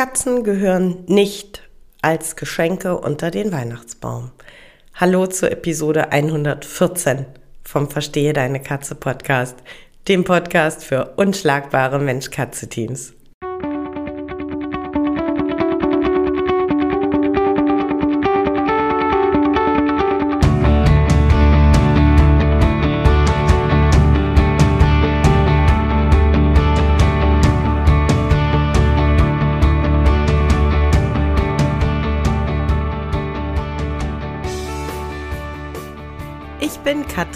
Katzen gehören nicht als Geschenke unter den Weihnachtsbaum. Hallo zur Episode 114 vom Verstehe deine Katze Podcast, dem Podcast für unschlagbare Mensch-Katze-Teams.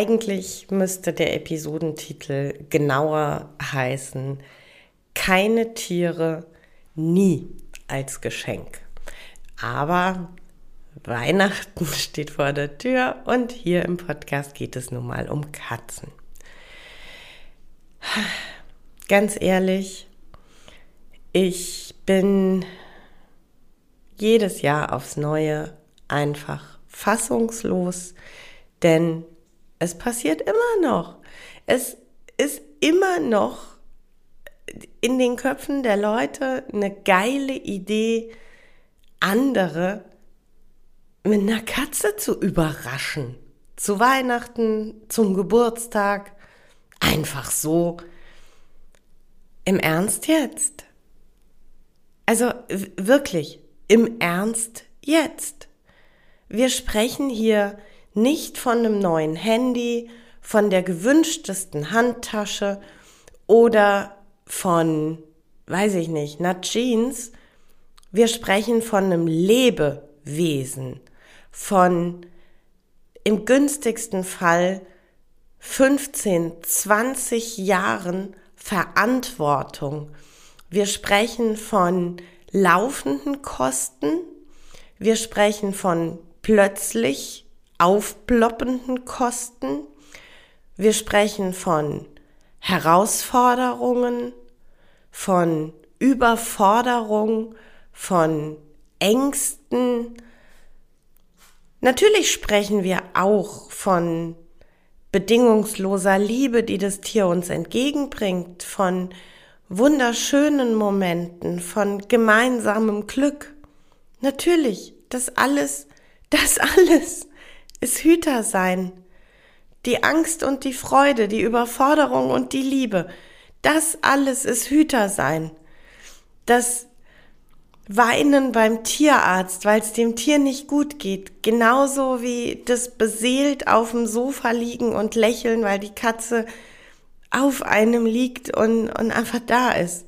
Eigentlich müsste der Episodentitel genauer heißen Keine Tiere nie als Geschenk. Aber Weihnachten steht vor der Tür und hier im Podcast geht es nun mal um Katzen. Ganz ehrlich, ich bin jedes Jahr aufs Neue einfach fassungslos, denn es passiert immer noch. Es ist immer noch in den Köpfen der Leute eine geile Idee, andere mit einer Katze zu überraschen. Zu Weihnachten, zum Geburtstag. Einfach so. Im Ernst jetzt? Also wirklich, im Ernst jetzt. Wir sprechen hier nicht von einem neuen Handy, von der gewünschtesten Handtasche oder von, weiß ich nicht, einer Jeans. Wir sprechen von einem Lebewesen, von im günstigsten Fall 15, 20 Jahren Verantwortung. Wir sprechen von laufenden Kosten. Wir sprechen von plötzlich aufploppenden Kosten. Wir sprechen von Herausforderungen, von Überforderung, von Ängsten. Natürlich sprechen wir auch von bedingungsloser Liebe, die das Tier uns entgegenbringt, von wunderschönen Momenten, von gemeinsamem Glück. Natürlich, das alles, das alles ist Hüter sein. Die Angst und die Freude, die Überforderung und die Liebe, das alles ist Hüter sein. Das Weinen beim Tierarzt, weil es dem Tier nicht gut geht, genauso wie das beseelt auf dem Sofa liegen und lächeln, weil die Katze auf einem liegt und, und einfach da ist.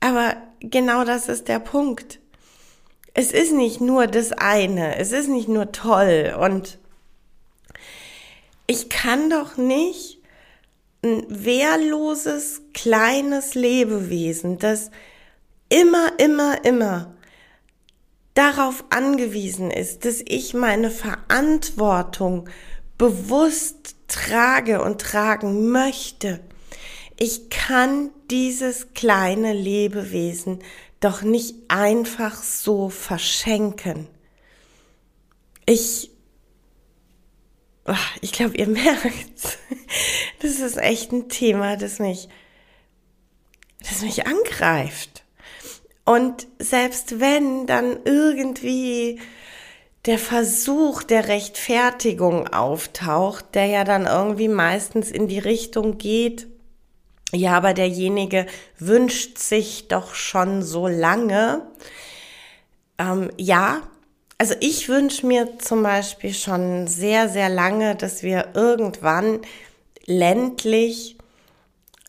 Aber genau das ist der Punkt es ist nicht nur das eine, es ist nicht nur toll und ich kann doch nicht ein wehrloses, kleines Lebewesen, das immer, immer, immer darauf angewiesen ist, dass ich meine Verantwortung bewusst trage und tragen möchte. Ich kann dieses kleine Lebewesen doch nicht einfach so verschenken. Ich, ah, ich glaube, ihr merkt, das ist echt ein Thema, das mich, das mich angreift. Und selbst wenn dann irgendwie der Versuch der Rechtfertigung auftaucht, der ja dann irgendwie meistens in die Richtung geht, ja, aber derjenige wünscht sich doch schon so lange. Ähm, ja, also ich wünsche mir zum Beispiel schon sehr, sehr lange, dass wir irgendwann ländlich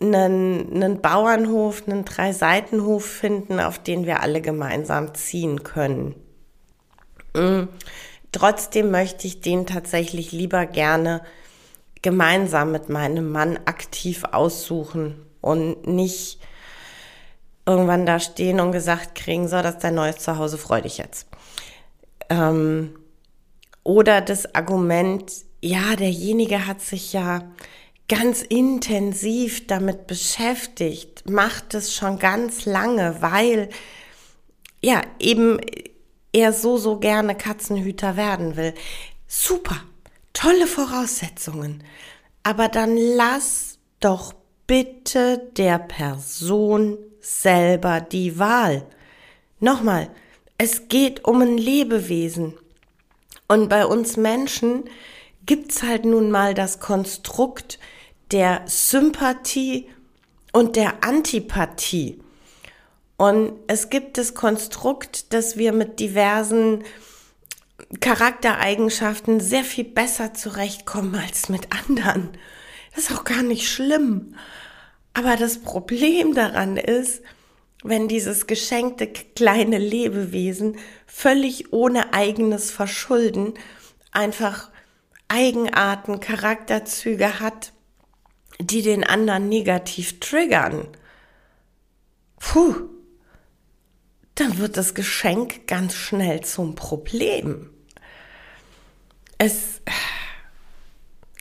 einen, einen Bauernhof, einen Dreiseitenhof finden, auf den wir alle gemeinsam ziehen können. Mhm. Trotzdem möchte ich den tatsächlich lieber gerne gemeinsam mit meinem Mann aktiv aussuchen und nicht irgendwann da stehen und gesagt kriegen, so, das ist dein neues Zuhause, freu dich jetzt. Ähm, oder das Argument, ja, derjenige hat sich ja ganz intensiv damit beschäftigt, macht es schon ganz lange, weil ja eben er so, so gerne Katzenhüter werden will. Super, tolle Voraussetzungen. Aber dann lass doch bitte der Person selber die Wahl. Nochmal, es geht um ein Lebewesen. Und bei uns Menschen gibt's halt nun mal das Konstrukt der Sympathie und der Antipathie. Und es gibt das Konstrukt, dass wir mit diversen Charaktereigenschaften sehr viel besser zurechtkommen als mit anderen. Das ist auch gar nicht schlimm. Aber das Problem daran ist, wenn dieses geschenkte kleine Lebewesen völlig ohne eigenes Verschulden einfach Eigenarten, Charakterzüge hat, die den anderen negativ triggern. Puh, dann wird das Geschenk ganz schnell zum Problem. Es,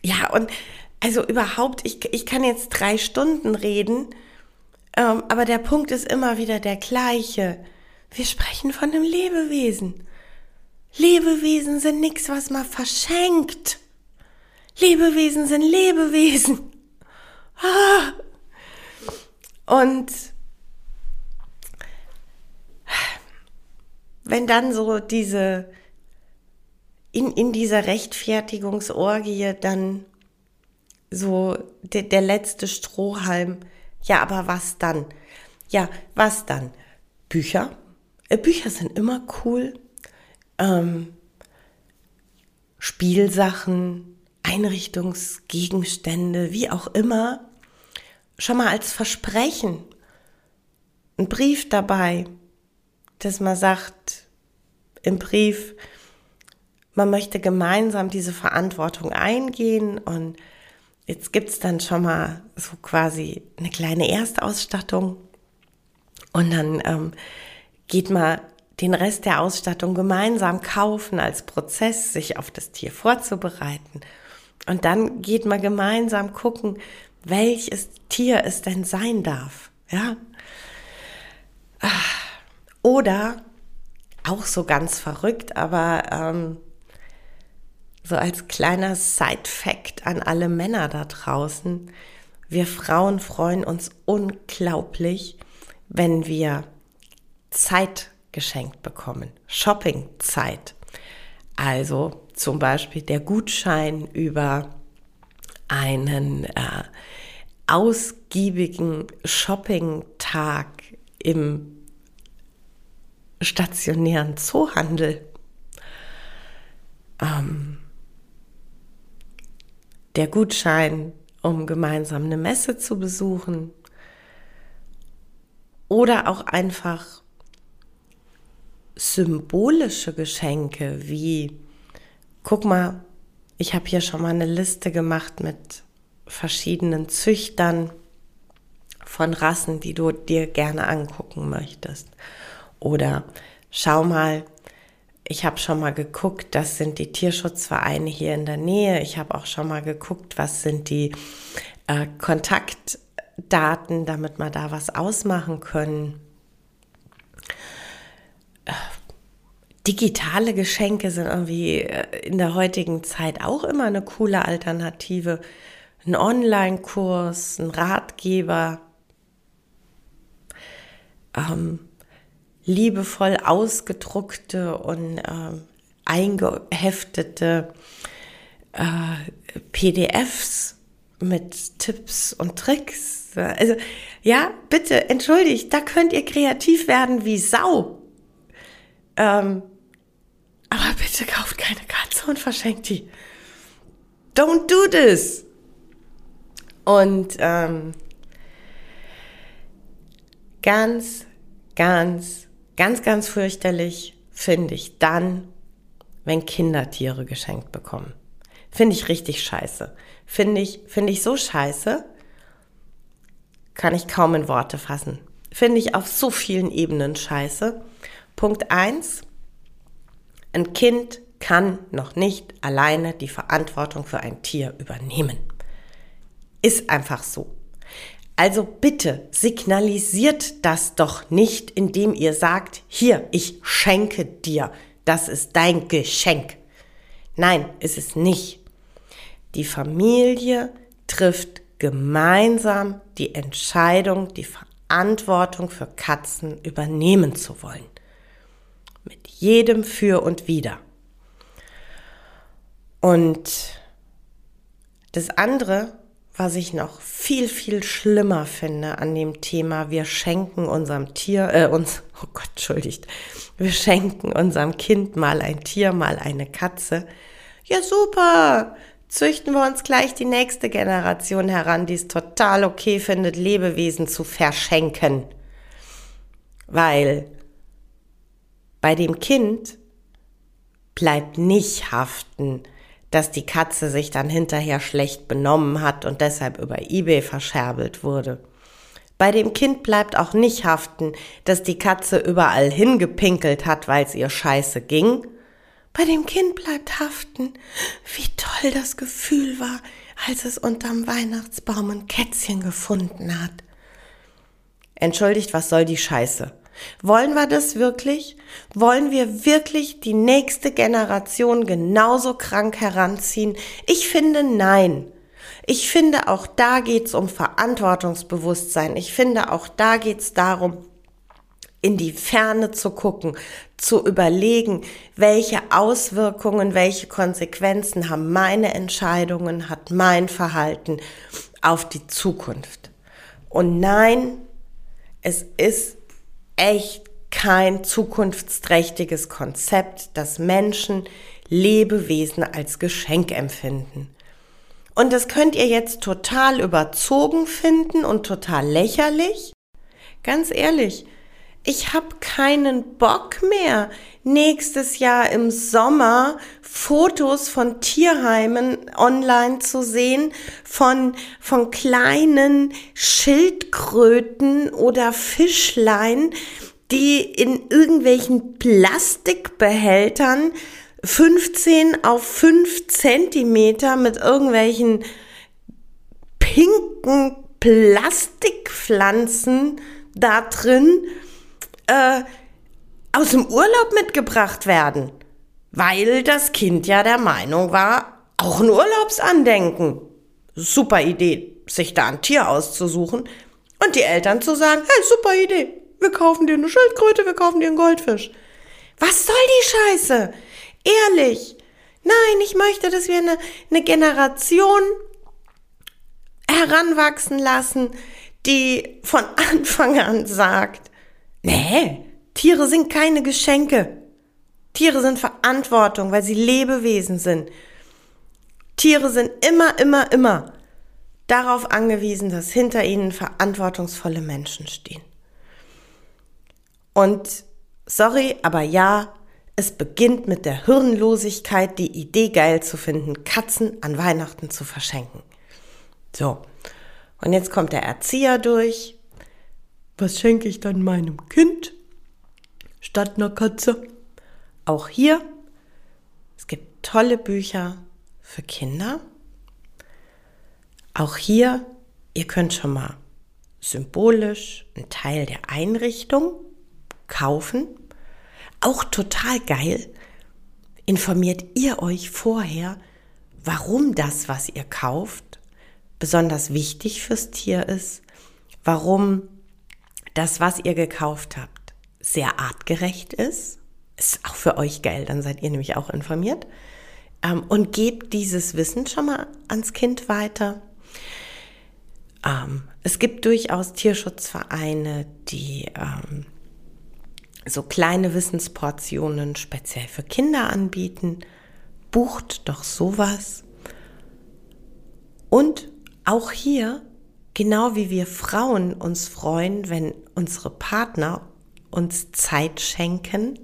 ja, und also überhaupt, ich, ich kann jetzt drei Stunden reden, ähm, aber der Punkt ist immer wieder der gleiche. Wir sprechen von einem Lebewesen. Lebewesen sind nichts, was man verschenkt. Lebewesen sind Lebewesen. Ah. Und wenn dann so diese, in, in dieser Rechtfertigungsorgie dann so de, der letzte Strohhalm. Ja, aber was dann? Ja, was dann? Bücher? Äh, Bücher sind immer cool. Ähm, Spielsachen, Einrichtungsgegenstände, wie auch immer. Schon mal als Versprechen. Ein Brief dabei, dass man sagt, im Brief, man möchte gemeinsam diese Verantwortung eingehen und Jetzt gibt's dann schon mal so quasi eine kleine Erstausstattung und dann ähm, geht man den Rest der Ausstattung gemeinsam kaufen als Prozess, sich auf das Tier vorzubereiten. Und dann geht man gemeinsam gucken, welches Tier es denn sein darf. Ja. Oder auch so ganz verrückt, aber ähm, so als kleiner Side-Fact an alle Männer da draußen. Wir Frauen freuen uns unglaublich, wenn wir Zeit geschenkt bekommen. Shoppingzeit. Also zum Beispiel der Gutschein über einen äh, ausgiebigen Shopping-Tag im stationären Zoohandel. Ähm, der Gutschein, um gemeinsam eine Messe zu besuchen oder auch einfach symbolische Geschenke wie, guck mal, ich habe hier schon mal eine Liste gemacht mit verschiedenen Züchtern von Rassen, die du dir gerne angucken möchtest. Oder schau mal, ich habe schon mal geguckt, das sind die Tierschutzvereine hier in der Nähe. Ich habe auch schon mal geguckt, was sind die äh, Kontaktdaten, damit wir da was ausmachen können. Äh, digitale Geschenke sind irgendwie äh, in der heutigen Zeit auch immer eine coole Alternative. Ein Online-Kurs, ein Ratgeber. Ähm, liebevoll ausgedruckte und äh, eingeheftete äh, PDFs mit Tipps und Tricks. Also ja, bitte entschuldigt, da könnt ihr kreativ werden wie Sau. Ähm, aber bitte kauft keine Katze und verschenkt die. Don't do this. Und ähm, ganz, ganz Ganz, ganz fürchterlich finde ich dann, wenn Kindertiere geschenkt bekommen. Finde ich richtig scheiße. Finde ich, finde ich so scheiße, kann ich kaum in Worte fassen. Finde ich auf so vielen Ebenen scheiße. Punkt eins: Ein Kind kann noch nicht alleine die Verantwortung für ein Tier übernehmen. Ist einfach so. Also bitte signalisiert das doch nicht, indem ihr sagt, hier, ich schenke dir, das ist dein Geschenk. Nein, ist es nicht. Die Familie trifft gemeinsam die Entscheidung, die Verantwortung für Katzen übernehmen zu wollen. Mit jedem Für und Wider. Und das andere, was ich noch viel, viel schlimmer finde an dem Thema, wir schenken unserem Tier, äh, uns, oh Gott, entschuldigt, wir schenken unserem Kind mal ein Tier, mal eine Katze. Ja, super! Züchten wir uns gleich die nächste Generation heran, die es total okay findet, Lebewesen zu verschenken. Weil bei dem Kind bleibt nicht haften, dass die Katze sich dann hinterher schlecht benommen hat und deshalb über eBay verscherbelt wurde. Bei dem Kind bleibt auch nicht haften, dass die Katze überall hingepinkelt hat, weil es ihr scheiße ging. Bei dem Kind bleibt haften, wie toll das Gefühl war, als es unterm Weihnachtsbaum ein Kätzchen gefunden hat. Entschuldigt, was soll die Scheiße? Wollen wir das wirklich? Wollen wir wirklich die nächste Generation genauso krank heranziehen? Ich finde nein. Ich finde, auch da geht's um Verantwortungsbewusstsein. Ich finde, auch da geht's darum, in die Ferne zu gucken, zu überlegen, welche Auswirkungen, welche Konsequenzen haben meine Entscheidungen, hat mein Verhalten auf die Zukunft. Und nein, es ist echt kein zukunftsträchtiges Konzept, dass Menschen Lebewesen als Geschenk empfinden. Und das könnt ihr jetzt total überzogen finden und total lächerlich. Ganz ehrlich, ich habe keinen Bock mehr, nächstes Jahr im Sommer Fotos von Tierheimen online zu sehen, von, von kleinen Schildkröten oder Fischlein, die in irgendwelchen Plastikbehältern 15 auf 5 Zentimeter mit irgendwelchen pinken Plastikpflanzen da drin äh, aus dem Urlaub mitgebracht werden, weil das Kind ja der Meinung war, auch ein Urlaubsandenken. Super Idee, sich da ein Tier auszusuchen und die Eltern zu sagen, hey, super Idee, wir kaufen dir eine Schildkröte, wir kaufen dir einen Goldfisch. Was soll die Scheiße? Ehrlich. Nein, ich möchte, dass wir eine, eine Generation heranwachsen lassen, die von Anfang an sagt, Nee, Tiere sind keine Geschenke. Tiere sind Verantwortung, weil sie Lebewesen sind. Tiere sind immer, immer, immer darauf angewiesen, dass hinter ihnen verantwortungsvolle Menschen stehen. Und sorry, aber ja, es beginnt mit der Hirnlosigkeit, die Idee geil zu finden, Katzen an Weihnachten zu verschenken. So. Und jetzt kommt der Erzieher durch was schenke ich dann meinem Kind statt einer Katze? Auch hier, es gibt tolle Bücher für Kinder. Auch hier, ihr könnt schon mal symbolisch einen Teil der Einrichtung kaufen. Auch total geil. Informiert ihr euch vorher, warum das, was ihr kauft, besonders wichtig fürs Tier ist, warum das, was ihr gekauft habt, sehr artgerecht ist. Ist auch für euch geil, dann seid ihr nämlich auch informiert. Ähm, und gebt dieses Wissen schon mal ans Kind weiter. Ähm, es gibt durchaus Tierschutzvereine, die ähm, so kleine Wissensportionen speziell für Kinder anbieten. Bucht doch sowas. Und auch hier Genau wie wir Frauen uns freuen, wenn unsere Partner uns Zeit schenken.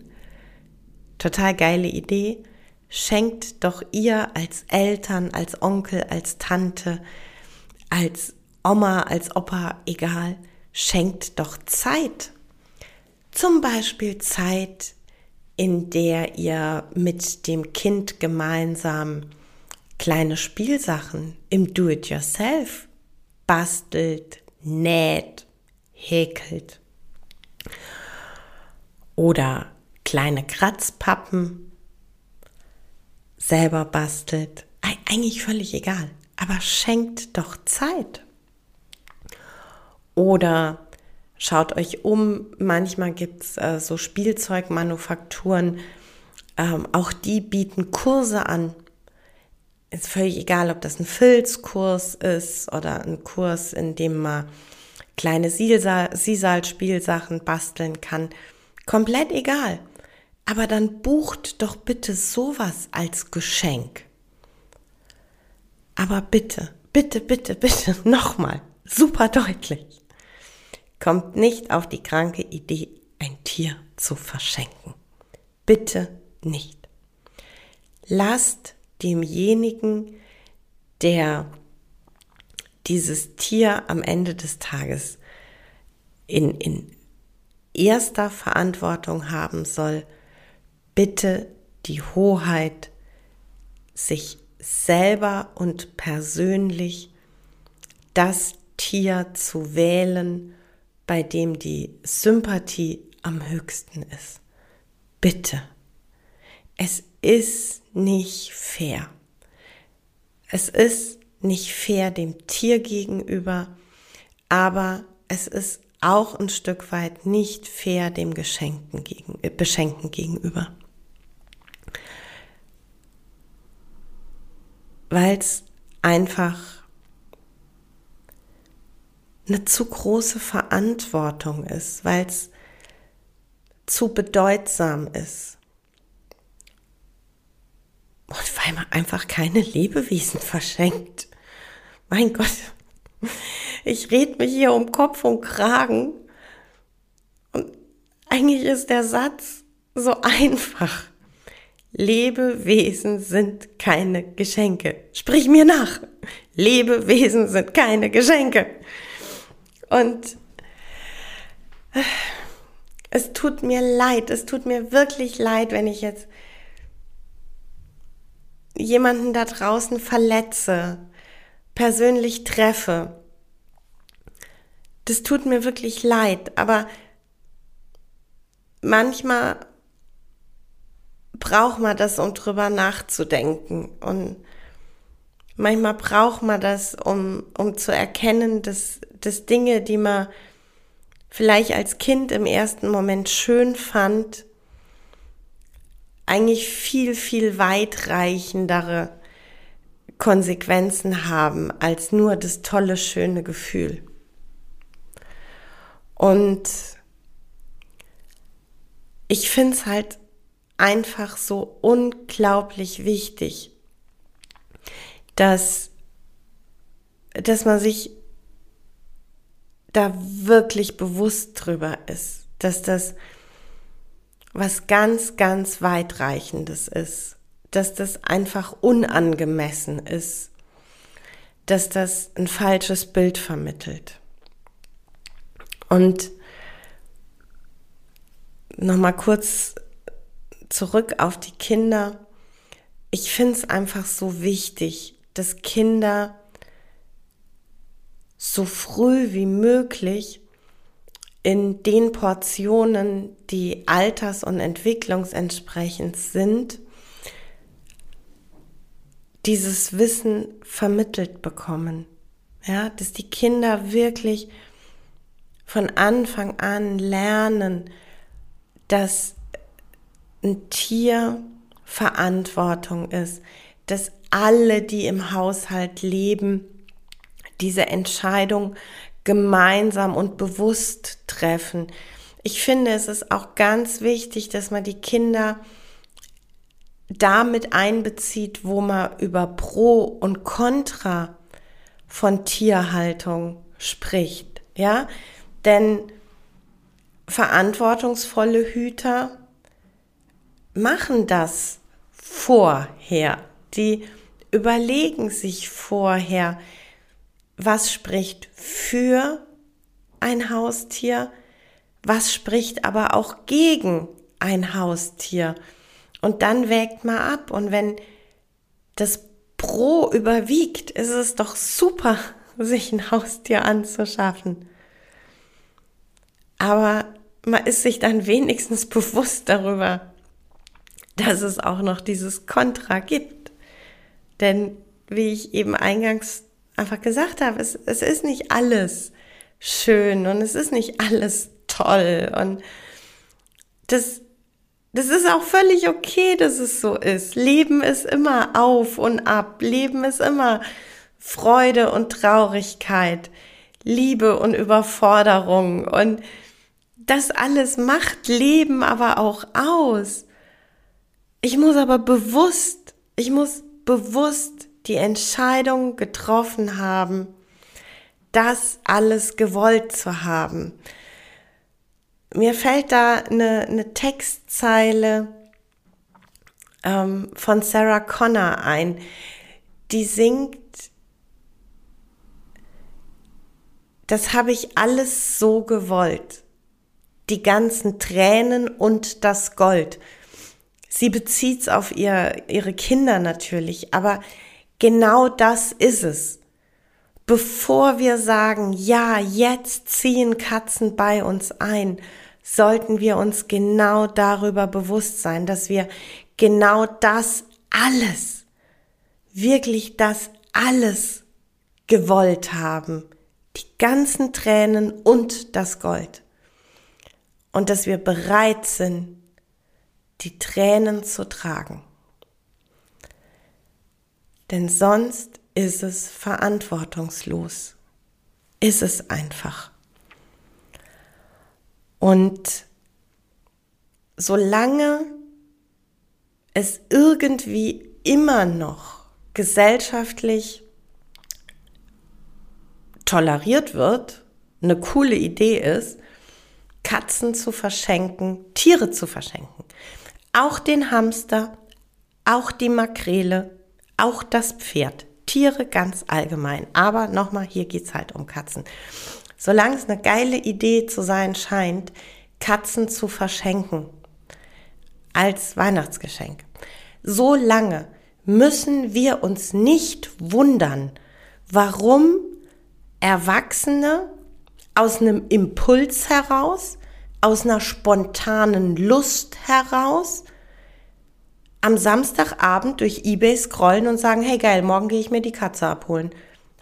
Total geile Idee. schenkt doch ihr als Eltern, als Onkel, als Tante, als Oma, als Opa, egal, schenkt doch Zeit. Zum Beispiel Zeit, in der ihr mit dem Kind gemeinsam kleine Spielsachen im Do-it-yourself bastelt, näht, häkelt. Oder kleine Kratzpappen selber bastelt. Eigentlich völlig egal, aber schenkt doch Zeit. Oder schaut euch um, manchmal gibt es äh, so Spielzeugmanufakturen, ähm, auch die bieten Kurse an ist völlig egal, ob das ein Filzkurs ist oder ein Kurs, in dem man kleine Sisal-Spielsachen basteln kann. Komplett egal. Aber dann bucht doch bitte sowas als Geschenk. Aber bitte, bitte, bitte, bitte, nochmal, super deutlich. Kommt nicht auf die kranke Idee, ein Tier zu verschenken. Bitte nicht. Lasst demjenigen, der dieses Tier am Ende des Tages in, in erster Verantwortung haben soll, bitte die Hoheit, sich selber und persönlich das Tier zu wählen, bei dem die Sympathie am höchsten ist. Bitte. Es ist nicht fair. Es ist nicht fair dem Tier gegenüber, aber es ist auch ein Stück weit nicht fair dem Geschenken gegen, äh, Beschenken gegenüber. Weil es einfach eine zu große Verantwortung ist, weil es zu bedeutsam ist und weil man einfach keine Lebewesen verschenkt. Mein Gott, ich red mich hier um Kopf und Kragen. Und eigentlich ist der Satz so einfach. Lebewesen sind keine Geschenke. Sprich mir nach. Lebewesen sind keine Geschenke. Und es tut mir leid, es tut mir wirklich leid, wenn ich jetzt jemanden da draußen verletze, persönlich treffe. Das tut mir wirklich leid, aber manchmal braucht man das, um drüber nachzudenken. Und manchmal braucht man das, um, um zu erkennen, dass, dass Dinge, die man vielleicht als Kind im ersten Moment schön fand, eigentlich viel, viel weitreichendere Konsequenzen haben als nur das tolle, schöne Gefühl. Und ich finde es halt einfach so unglaublich wichtig, dass, dass man sich da wirklich bewusst drüber ist, dass das was ganz, ganz weitreichendes ist, dass das einfach unangemessen ist, dass das ein falsches Bild vermittelt. Und nochmal kurz zurück auf die Kinder. Ich finde es einfach so wichtig, dass Kinder so früh wie möglich in den Portionen, die alters- und entwicklungsentsprechend sind, dieses Wissen vermittelt bekommen. Ja, dass die Kinder wirklich von Anfang an lernen, dass ein Tier Verantwortung ist, dass alle, die im Haushalt leben, diese Entscheidung gemeinsam und bewusst treffen. Ich finde, es ist auch ganz wichtig, dass man die Kinder damit einbezieht, wo man über Pro und Contra von Tierhaltung spricht, ja? Denn verantwortungsvolle Hüter machen das vorher. Die überlegen sich vorher, was spricht für ein Haustier, was spricht aber auch gegen ein Haustier. Und dann wägt man ab. Und wenn das Pro überwiegt, ist es doch super, sich ein Haustier anzuschaffen. Aber man ist sich dann wenigstens bewusst darüber, dass es auch noch dieses Kontra gibt. Denn wie ich eben eingangs einfach gesagt habe, es, es ist nicht alles schön und es ist nicht alles toll und das, das ist auch völlig okay, dass es so ist. Leben ist immer auf und ab. Leben ist immer Freude und Traurigkeit, Liebe und Überforderung und das alles macht Leben aber auch aus. Ich muss aber bewusst, ich muss bewusst die Entscheidung getroffen haben, das alles gewollt zu haben. Mir fällt da eine, eine Textzeile ähm, von Sarah Connor ein, die singt, das habe ich alles so gewollt. Die ganzen Tränen und das Gold. Sie bezieht's auf ihr, ihre Kinder natürlich, aber genau das ist es. Bevor wir sagen, ja, jetzt ziehen Katzen bei uns ein, sollten wir uns genau darüber bewusst sein, dass wir genau das alles, wirklich das alles gewollt haben. Die ganzen Tränen und das Gold. Und dass wir bereit sind, die Tränen zu tragen. Denn sonst ist es verantwortungslos. Ist es einfach. Und solange es irgendwie immer noch gesellschaftlich toleriert wird, eine coole Idee ist, Katzen zu verschenken, Tiere zu verschenken, auch den Hamster, auch die Makrele, auch das Pferd. Tiere ganz allgemein. Aber nochmal, hier geht's halt um Katzen. Solange es eine geile Idee zu sein scheint, Katzen zu verschenken als Weihnachtsgeschenk, so lange müssen wir uns nicht wundern, warum Erwachsene aus einem Impuls heraus aus einer spontanen Lust heraus am Samstagabend durch eBay scrollen und sagen, hey geil, morgen gehe ich mir die Katze abholen.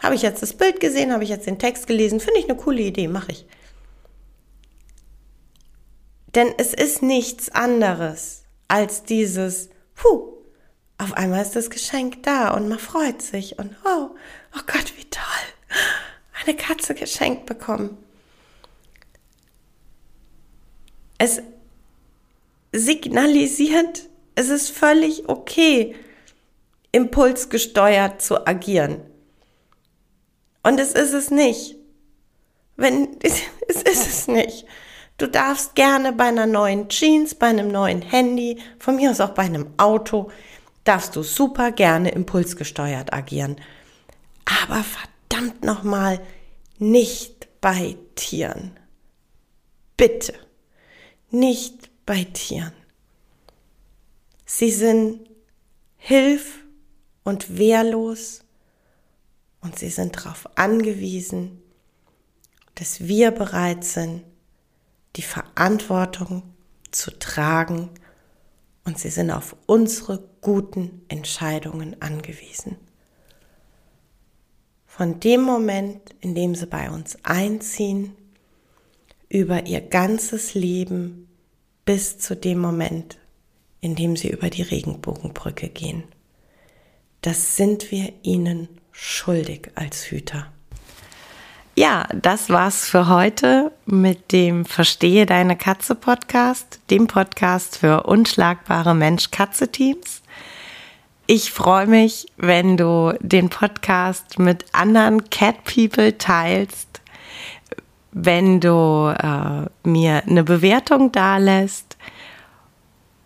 Habe ich jetzt das Bild gesehen, habe ich jetzt den Text gelesen, finde ich eine coole Idee, mache ich. Denn es ist nichts anderes als dieses, puh, auf einmal ist das Geschenk da und man freut sich und oh, oh Gott, wie toll, eine Katze geschenkt bekommen. Es signalisiert, es ist völlig okay, impulsgesteuert zu agieren. Und es ist es nicht. Wenn, es ist es nicht. Du darfst gerne bei einer neuen Jeans, bei einem neuen Handy, von mir aus auch bei einem Auto, darfst du super gerne impulsgesteuert agieren. Aber verdammt nochmal, nicht bei Tieren. Bitte nicht bei Tieren. Sie sind hilf- und wehrlos und sie sind darauf angewiesen, dass wir bereit sind, die Verantwortung zu tragen und sie sind auf unsere guten Entscheidungen angewiesen. Von dem Moment, in dem sie bei uns einziehen, über ihr ganzes Leben bis zu dem Moment, in dem sie über die Regenbogenbrücke gehen. Das sind wir ihnen schuldig als Hüter. Ja, das war's für heute mit dem Verstehe deine Katze Podcast, dem Podcast für unschlagbare Mensch-Katze-Teams. Ich freue mich, wenn du den Podcast mit anderen Cat People teilst wenn du äh, mir eine Bewertung da lässt